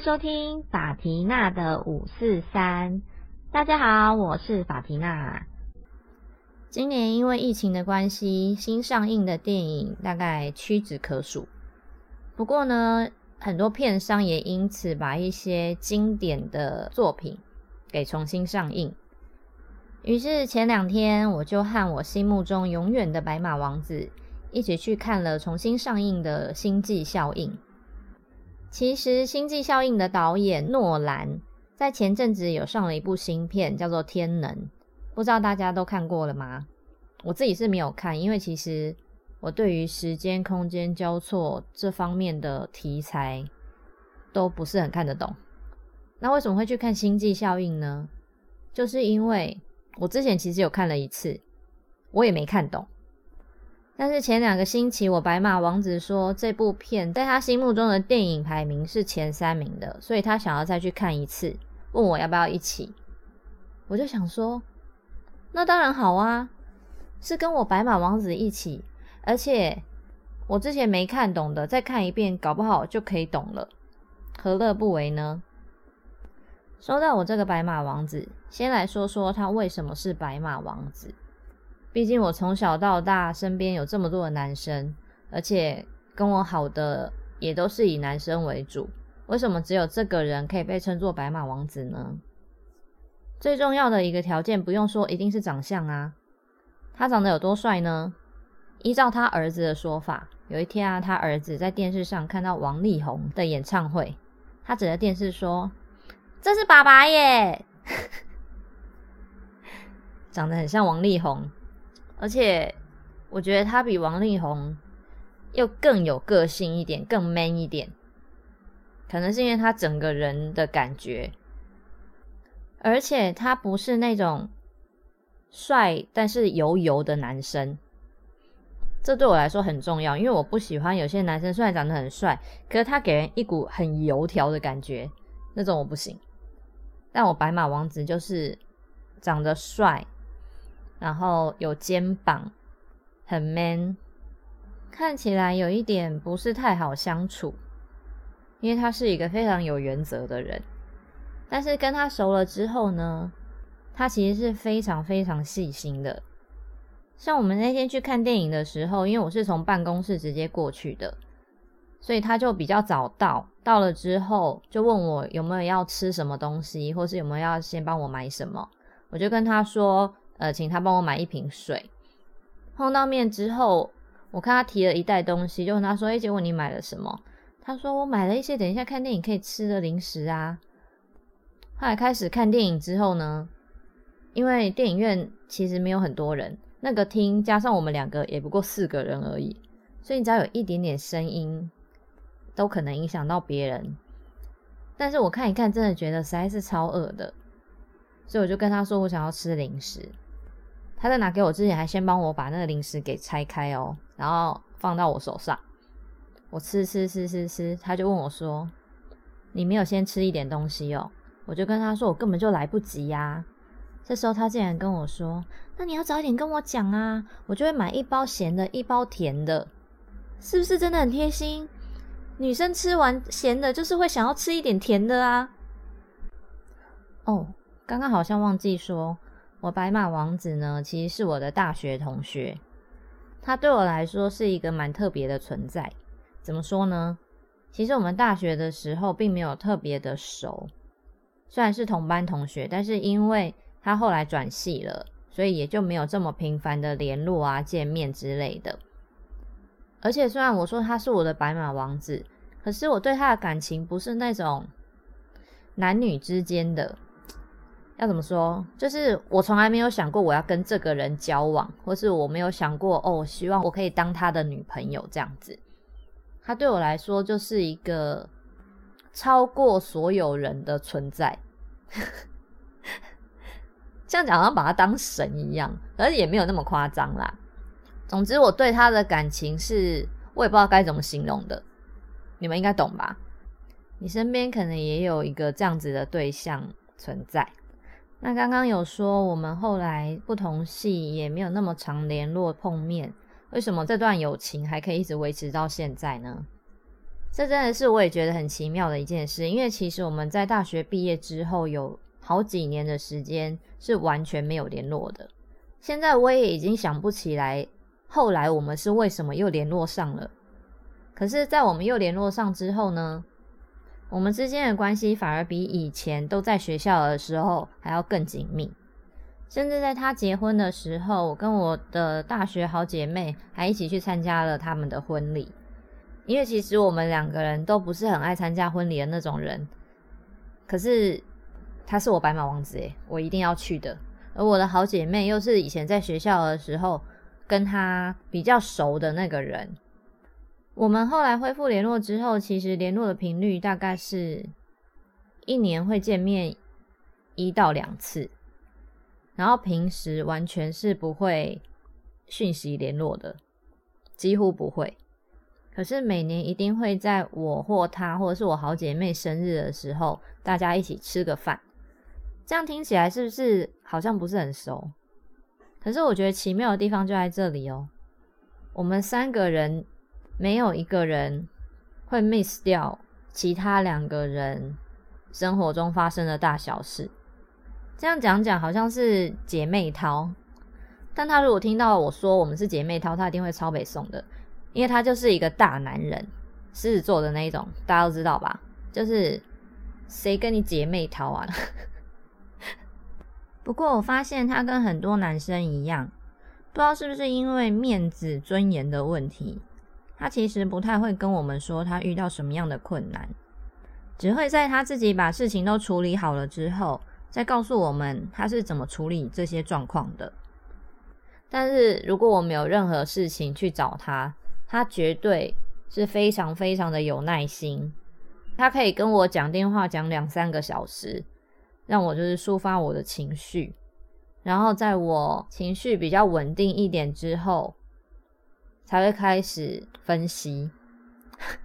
收听法缇娜的五四三。大家好，我是法缇娜。今年因为疫情的关系，新上映的电影大概屈指可数。不过呢，很多片商也因此把一些经典的作品给重新上映。于是前两天，我就和我心目中永远的白马王子一起去看了重新上映的《星际效应》。其实，《星际效应》的导演诺兰在前阵子有上了一部新片，叫做《天能》，不知道大家都看过了吗？我自己是没有看，因为其实我对于时间、空间交错这方面的题材都不是很看得懂。那为什么会去看《星际效应》呢？就是因为。我之前其实有看了一次，我也没看懂。但是前两个星期，我白马王子说这部片在他心目中的电影排名是前三名的，所以他想要再去看一次，问我要不要一起。我就想说，那当然好啊，是跟我白马王子一起，而且我之前没看懂的，再看一遍，搞不好就可以懂了，何乐不为呢？说到我这个白马王子，先来说说他为什么是白马王子。毕竟我从小到大身边有这么多的男生，而且跟我好的也都是以男生为主。为什么只有这个人可以被称作白马王子呢？最重要的一个条件，不用说，一定是长相啊。他长得有多帅呢？依照他儿子的说法，有一天啊，他儿子在电视上看到王力宏的演唱会，他指着电视说。这是爸爸耶，长得很像王力宏，而且我觉得他比王力宏又更有个性一点，更 man 一点。可能是因为他整个人的感觉，而且他不是那种帅但是油油的男生，这对我来说很重要，因为我不喜欢有些男生虽然长得很帅，可是他给人一股很油条的感觉，那种我不行。但我白马王子就是长得帅，然后有肩膀，很 man，看起来有一点不是太好相处，因为他是一个非常有原则的人。但是跟他熟了之后呢，他其实是非常非常细心的。像我们那天去看电影的时候，因为我是从办公室直接过去的。所以他就比较早到，到了之后就问我有没有要吃什么东西，或是有没有要先帮我买什么。我就跟他说，呃，请他帮我买一瓶水。碰到面之后，我看他提了一袋东西，就问他说：“哎，结果你买了什么？”他说：“我买了一些等一下看电影可以吃的零食啊。”后来开始看电影之后呢，因为电影院其实没有很多人，那个厅加上我们两个也不过四个人而已，所以你只要有一点点声音。都可能影响到别人，但是我看一看，真的觉得实在是超饿的，所以我就跟他说我想要吃零食。他在拿给我之前，还先帮我把那个零食给拆开哦，然后放到我手上。我吃吃吃吃吃，他就问我说：“你没有先吃一点东西哦？”我就跟他说：“我根本就来不及呀。”这时候他竟然跟我说：“那你要早一点跟我讲啊，我就会买一包咸的，一包甜的，是不是真的很贴心？”女生吃完咸的，就是会想要吃一点甜的啊。哦，刚刚好像忘记说，我白马王子呢，其实是我的大学同学，他对我来说是一个蛮特别的存在。怎么说呢？其实我们大学的时候并没有特别的熟，虽然是同班同学，但是因为他后来转系了，所以也就没有这么频繁的联络啊、见面之类的。而且虽然我说他是我的白马王子，可是我对他的感情不是那种男女之间的，要怎么说？就是我从来没有想过我要跟这个人交往，或是我没有想过哦，希望我可以当他的女朋友这样子。他对我来说就是一个超过所有人的存在，这样讲好像把他当神一样，而且也没有那么夸张啦。总之，我对他的感情是，我也不知道该怎么形容的。你们应该懂吧？你身边可能也有一个这样子的对象存在。那刚刚有说，我们后来不同系，也没有那么常联络碰面。为什么这段友情还可以一直维持到现在呢？这真的是我也觉得很奇妙的一件事，因为其实我们在大学毕业之后有好几年的时间是完全没有联络的。现在我也已经想不起来后来我们是为什么又联络上了。可是，在我们又联络上之后呢，我们之间的关系反而比以前都在学校的时候还要更紧密。甚至在他结婚的时候，我跟我的大学好姐妹还一起去参加了他们的婚礼。因为其实我们两个人都不是很爱参加婚礼的那种人，可是他是我白马王子诶，我一定要去的。而我的好姐妹又是以前在学校的时候跟他比较熟的那个人。我们后来恢复联络之后，其实联络的频率大概是一年会见面一到两次，然后平时完全是不会讯息联络的，几乎不会。可是每年一定会在我或他或者是我好姐妹生日的时候，大家一起吃个饭。这样听起来是不是好像不是很熟？可是我觉得奇妙的地方就在这里哦。我们三个人没有一个人会 miss 掉其他两个人生活中发生的大小事。这样讲讲好像是姐妹淘，但他如果听到我说我们是姐妹淘，他一定会超北宋的。因为他就是一个大男人，狮子座的那一种，大家都知道吧？就是谁跟你姐妹淘啊？不过我发现他跟很多男生一样，不知道是不是因为面子尊严的问题，他其实不太会跟我们说他遇到什么样的困难，只会在他自己把事情都处理好了之后，再告诉我们他是怎么处理这些状况的。但是如果我们有任何事情去找他，他绝对是非常非常的有耐心，他可以跟我讲电话讲两三个小时，让我就是抒发我的情绪，然后在我情绪比较稳定一点之后，才会开始分析。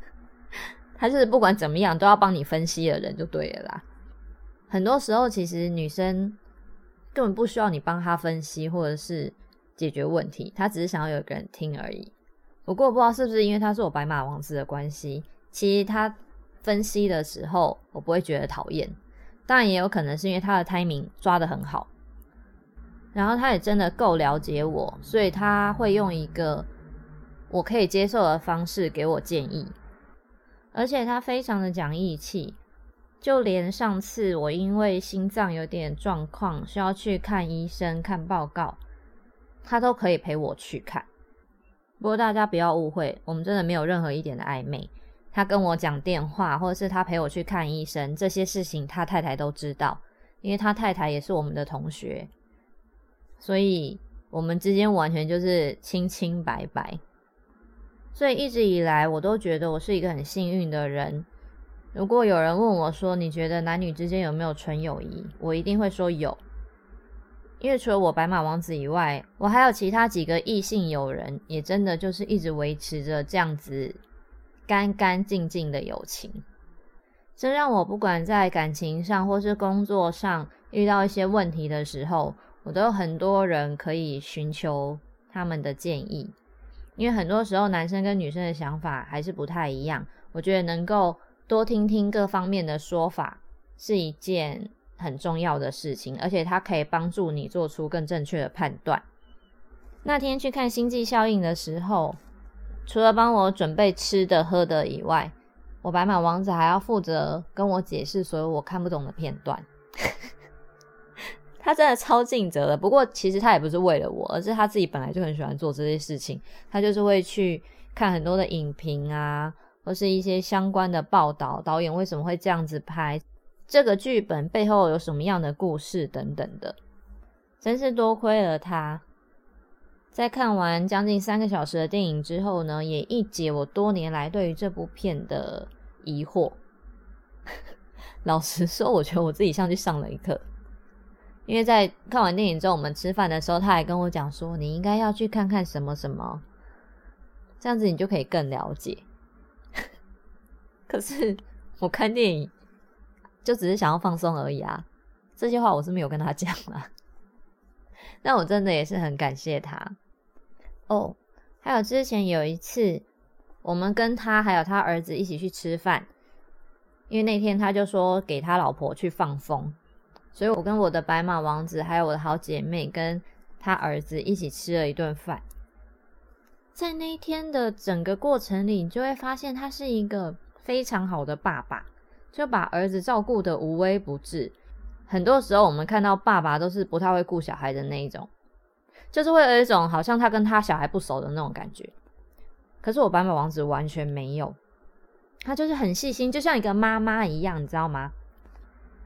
他是不管怎么样都要帮你分析的人就对了啦。很多时候其实女生根本不需要你帮她分析或者是解决问题，她只是想要有个人听而已。不过不知道是不是因为他是我白马王子的关系，其实他分析的时候我不会觉得讨厌。当然也有可能是因为他的 timing 抓的很好，然后他也真的够了解我，所以他会用一个我可以接受的方式给我建议。而且他非常的讲义气，就连上次我因为心脏有点状况需要去看医生看报告，他都可以陪我去看。不过大家不要误会，我们真的没有任何一点的暧昧。他跟我讲电话，或者是他陪我去看医生，这些事情他太太都知道，因为他太太也是我们的同学，所以我们之间完全就是清清白白。所以一直以来，我都觉得我是一个很幸运的人。如果有人问我说，你觉得男女之间有没有纯友谊？我一定会说有。因为除了我白马王子以外，我还有其他几个异性友人，也真的就是一直维持着这样子干干净净的友情。这让我不管在感情上或是工作上遇到一些问题的时候，我都有很多人可以寻求他们的建议。因为很多时候男生跟女生的想法还是不太一样，我觉得能够多听听各方面的说法是一件。很重要的事情，而且它可以帮助你做出更正确的判断。那天去看《星际效应》的时候，除了帮我准备吃的喝的以外，我白马王子还要负责跟我解释所有我看不懂的片段。他真的超尽责的。不过其实他也不是为了我，而是他自己本来就很喜欢做这些事情。他就是会去看很多的影评啊，或是一些相关的报道，导演为什么会这样子拍。这个剧本背后有什么样的故事等等的，真是多亏了他。在看完将近三个小时的电影之后呢，也一解我多年来对于这部片的疑惑。老实说，我觉得我自己像去上了一课，因为在看完电影之后，我们吃饭的时候，他还跟我讲说：“你应该要去看看什么什么，这样子你就可以更了解。”可是我看电影。就只是想要放松而已啊！这些话我是没有跟他讲啦。但我真的也是很感谢他哦。还有之前有一次，我们跟他还有他儿子一起去吃饭，因为那天他就说给他老婆去放风，所以我跟我的白马王子还有我的好姐妹跟他儿子一起吃了一顿饭。在那一天的整个过程里，你就会发现他是一个非常好的爸爸，就把儿子照顾的无微不至。很多时候我们看到爸爸都是不太会顾小孩的那一种，就是会有一种好像他跟他小孩不熟的那种感觉。可是我白马王子完全没有，他就是很细心，就像一个妈妈一样，你知道吗？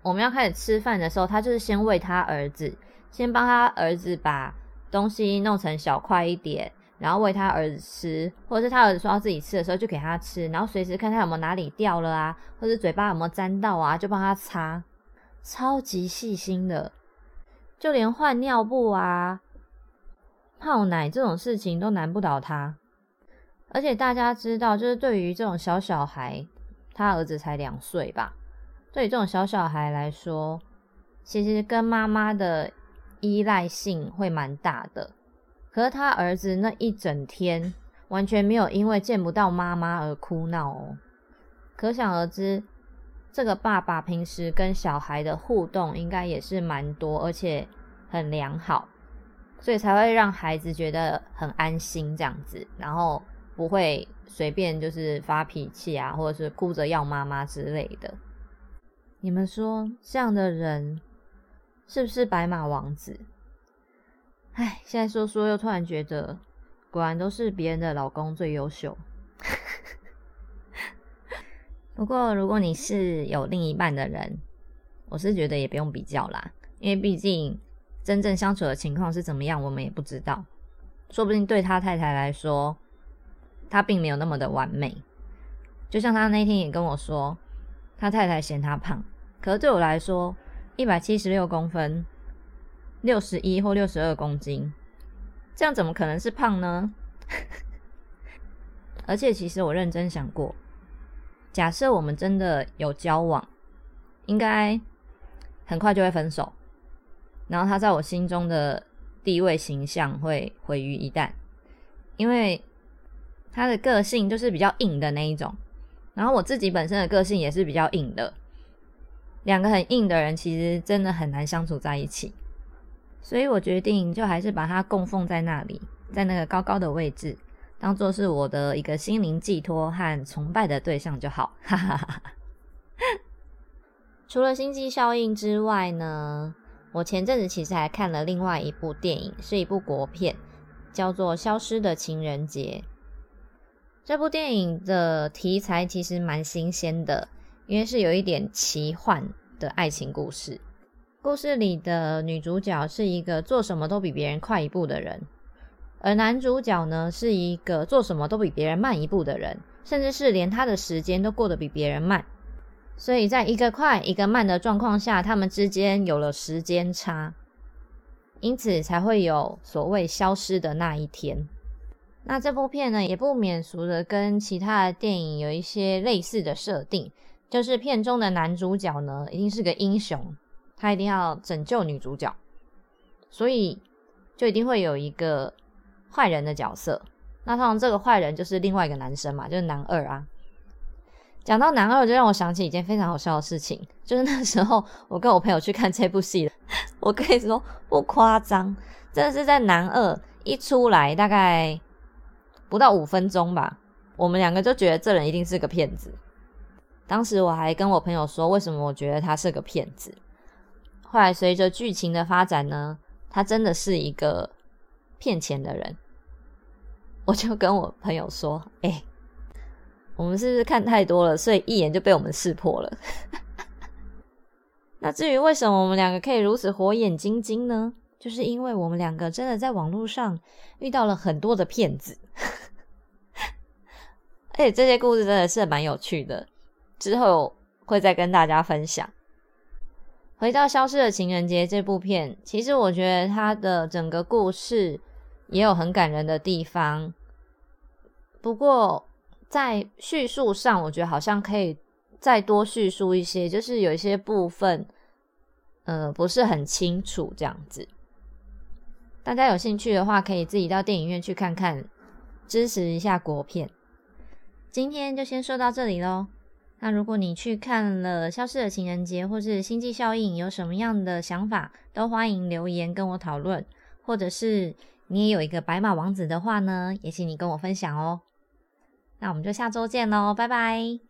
我们要开始吃饭的时候，他就是先喂他儿子，先帮他儿子把东西弄成小块一点，然后喂他儿子吃，或者是他儿子说要自己吃的时候就给他吃，然后随时看他有没有哪里掉了啊，或者嘴巴有没有沾到啊，就帮他擦。超级细心的，就连换尿布啊、泡奶这种事情都难不倒他。而且大家知道，就是对于这种小小孩，他儿子才两岁吧，对这种小小孩来说，其实跟妈妈的依赖性会蛮大的。可是他儿子那一整天完全没有因为见不到妈妈而哭闹哦，可想而知。这个爸爸平时跟小孩的互动应该也是蛮多，而且很良好，所以才会让孩子觉得很安心这样子，然后不会随便就是发脾气啊，或者是哭着要妈妈之类的。你们说这样的人是不是白马王子？哎，现在说说又突然觉得，果然都是别人的老公最优秀。不过，如果你是有另一半的人，我是觉得也不用比较啦，因为毕竟真正相处的情况是怎么样，我们也不知道。说不定对他太太来说，他并没有那么的完美。就像他那天也跟我说，他太太嫌他胖，可是对我来说，一百七十六公分，六十一或六十二公斤，这样怎么可能是胖呢？而且，其实我认真想过。假设我们真的有交往，应该很快就会分手，然后他在我心中的地位形象会毁于一旦，因为他的个性就是比较硬的那一种，然后我自己本身的个性也是比较硬的，两个很硬的人其实真的很难相处在一起，所以我决定就还是把它供奉在那里，在那个高高的位置。当做是我的一个心灵寄托和崇拜的对象就好，除了星际效应之外呢，我前阵子其实还看了另外一部电影，是一部国片，叫做《消失的情人节》。这部电影的题材其实蛮新鲜的，因为是有一点奇幻的爱情故事。故事里的女主角是一个做什么都比别人快一步的人。而男主角呢，是一个做什么都比别人慢一步的人，甚至是连他的时间都过得比别人慢。所以，在一个快一个慢的状况下，他们之间有了时间差，因此才会有所谓消失的那一天。那这部片呢，也不免俗的跟其他的电影有一些类似的设定，就是片中的男主角呢，一定是个英雄，他一定要拯救女主角，所以就一定会有一个。坏人的角色，那通常这个坏人就是另外一个男生嘛，就是男二啊。讲到男二，就让我想起一件非常好笑的事情，就是那时候我跟我朋友去看这部戏，我可以说不夸张，真的是在男二一出来大概不到五分钟吧，我们两个就觉得这人一定是个骗子。当时我还跟我朋友说，为什么我觉得他是个骗子？后来随着剧情的发展呢，他真的是一个。骗钱的人，我就跟我朋友说：“哎，我们是不是看太多了，所以一眼就被我们识破了？那至于为什么我们两个可以如此火眼金睛呢？就是因为我们两个真的在网络上遇到了很多的骗子，而且这些故事真的是蛮有趣的，之后会再跟大家分享。”回到《消失的情人节》这部片，其实我觉得它的整个故事。也有很感人的地方，不过在叙述上，我觉得好像可以再多叙述一些，就是有一些部分，呃，不是很清楚这样子。大家有兴趣的话，可以自己到电影院去看看，支持一下国片。今天就先说到这里喽。那如果你去看了《消失的情人节》或是《星际效应》，有什么样的想法，都欢迎留言跟我讨论。或者是你也有一个白马王子的话呢，也请你跟我分享哦。那我们就下周见喽，拜拜。